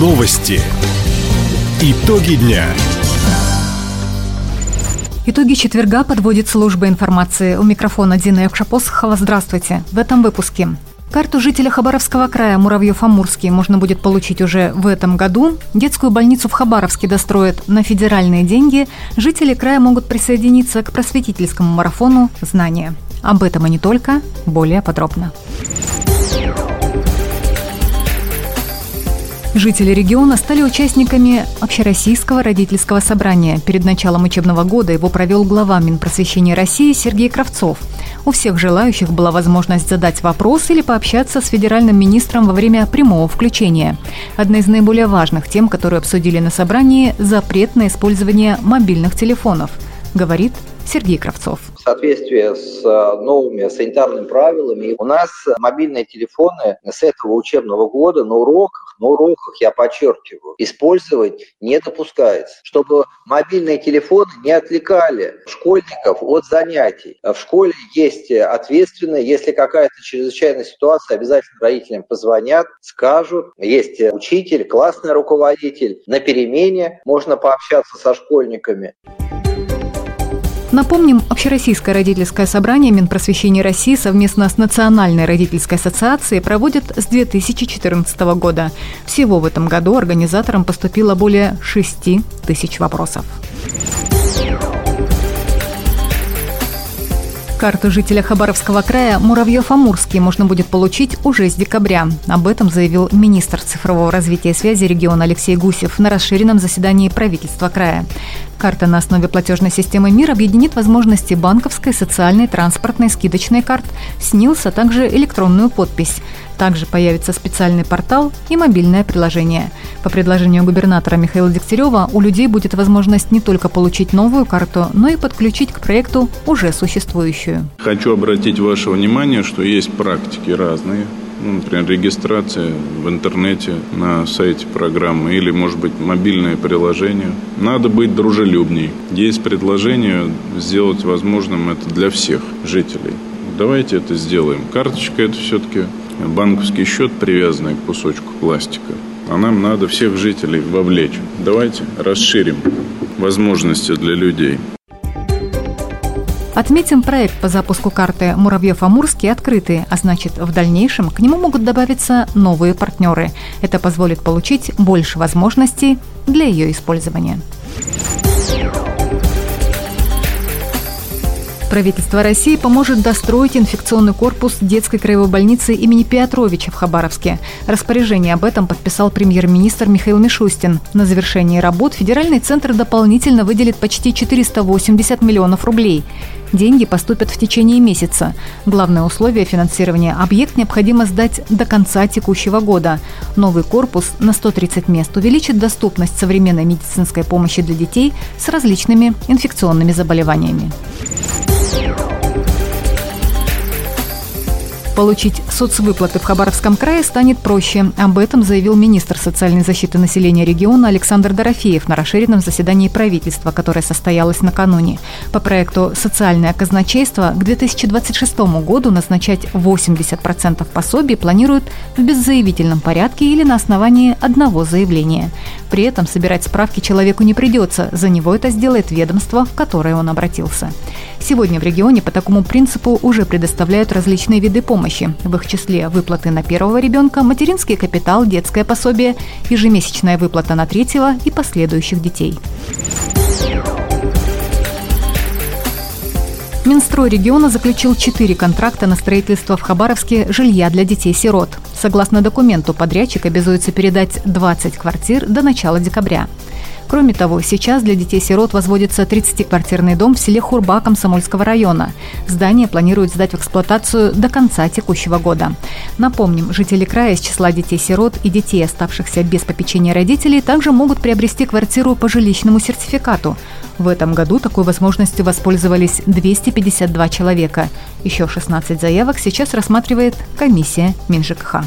Новости. Итоги дня. Итоги четверга подводит служба информации. У микрофона Дина Якшапосхова. Здравствуйте. В этом выпуске. Карту жителя Хабаровского края Муравьев-Амурский можно будет получить уже в этом году. Детскую больницу в Хабаровске достроят на федеральные деньги. Жители края могут присоединиться к просветительскому марафону «Знания». Об этом и не только, более подробно. Жители региона стали участниками Общероссийского родительского собрания. Перед началом учебного года его провел глава Минпросвещения России Сергей Кравцов. У всех желающих была возможность задать вопрос или пообщаться с федеральным министром во время прямого включения. Одна из наиболее важных тем, которую обсудили на собрании – запрет на использование мобильных телефонов, говорит Сергей Кравцов в соответствии с э, новыми санитарными правилами. У нас мобильные телефоны с этого учебного года на уроках, на уроках, я подчеркиваю, использовать не допускается, чтобы мобильные телефоны не отвлекали школьников от занятий. В школе есть ответственные, если какая-то чрезвычайная ситуация, обязательно родителям позвонят, скажут, есть учитель, классный руководитель, на перемене можно пообщаться со школьниками. Напомним, Общероссийское родительское собрание Минпросвещения России совместно с Национальной родительской ассоциацией проводит с 2014 года. Всего в этом году организаторам поступило более 6 тысяч вопросов. Карту жителя Хабаровского края Муравьев-Амурский можно будет получить уже с декабря. Об этом заявил министр цифрового развития и связи региона Алексей Гусев на расширенном заседании правительства края. Карта на основе платежной системы МИР объединит возможности банковской, социальной, транспортной, скидочной карт, СНИЛС, а также электронную подпись. Также появится специальный портал и мобильное приложение. По предложению губернатора Михаила Дегтярева у людей будет возможность не только получить новую карту, но и подключить к проекту уже существующую. Хочу обратить ваше внимание, что есть практики разные. Ну, например, регистрация в интернете на сайте программы или, может быть, мобильное приложение. Надо быть дружелюбней. Есть предложение сделать возможным это для всех жителей. Давайте это сделаем. Карточка – это все-таки банковский счет, привязанный к кусочку пластика, а нам надо всех жителей вовлечь. Давайте расширим возможности для людей. Отметим, проект по запуску карты Муравьев-Амурский открытый, а значит, в дальнейшем к нему могут добавиться новые партнеры. Это позволит получить больше возможностей для ее использования. Правительство России поможет достроить инфекционный корпус детской краевой больницы имени Петровича в Хабаровске. Распоряжение об этом подписал премьер-министр Михаил Мишустин. На завершении работ федеральный центр дополнительно выделит почти 480 миллионов рублей. Деньги поступят в течение месяца. Главное условие финансирования – объект необходимо сдать до конца текущего года. Новый корпус на 130 мест увеличит доступность современной медицинской помощи для детей с различными инфекционными заболеваниями. Получить соцвыплаты в Хабаровском крае станет проще. Об этом заявил министр социальной защиты населения региона Александр Дорофеев на расширенном заседании правительства, которое состоялось накануне. По проекту «Социальное казначейство» к 2026 году назначать 80% пособий планируют в беззаявительном порядке или на основании одного заявления. При этом собирать справки человеку не придется, за него это сделает ведомство, в которое он обратился. Сегодня в регионе по такому принципу уже предоставляют различные виды помощи. В их числе выплаты на первого ребенка, материнский капитал, детское пособие, ежемесячная выплата на третьего и последующих детей. Минстрой региона заключил четыре контракта на строительство в Хабаровске жилья для детей-сирот. Согласно документу, подрядчик обязуется передать 20 квартир до начала декабря. Кроме того, сейчас для детей-сирот возводится 30-квартирный дом в селе Хурба Комсомольского района. Здание планируют сдать в эксплуатацию до конца текущего года. Напомним, жители края из числа детей-сирот и детей, оставшихся без попечения родителей, также могут приобрести квартиру по жилищному сертификату. В этом году такой возможностью воспользовались 252 человека. Еще 16 заявок сейчас рассматривает комиссия МинЖКХ.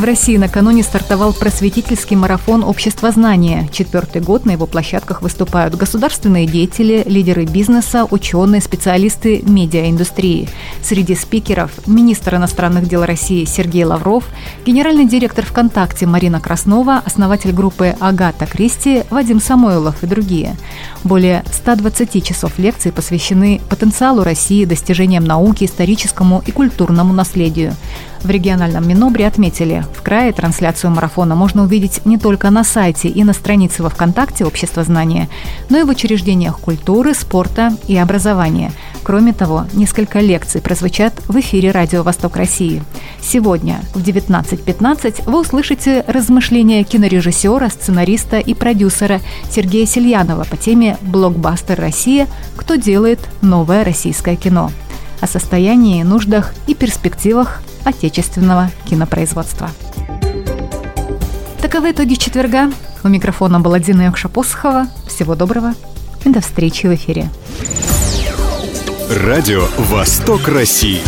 В России накануне стартовал просветительский марафон «Общество знания». Четвертый год на его площадках выступают государственные деятели, лидеры бизнеса, ученые, специалисты медиаиндустрии. Среди спикеров – министр иностранных дел России Сергей Лавров, генеральный директор ВКонтакте Марина Краснова, основатель группы «Агата Кристи» Вадим Самойлов и другие. Более 120 часов лекций посвящены потенциалу России, достижениям науки, историческому и культурному наследию. В региональном Минобре отметили, в крае трансляцию марафона можно увидеть не только на сайте и на странице во ВКонтакте «Общество знания», но и в учреждениях культуры, спорта и образования. Кроме того, несколько лекций прозвучат в эфире «Радио Восток России». Сегодня в 19.15 вы услышите размышления кинорежиссера, сценариста и продюсера Сергея Сельянова по теме «Блокбастер Россия. Кто делает новое российское кино?» О состоянии, нуждах и перспективах отечественного кинопроизводства. Таковы итоги четверга. У микрофона была Дина Якша-Посохова. Всего доброго и до встречи в эфире. Радио «Восток России».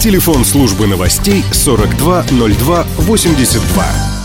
Телефон службы новостей 420282.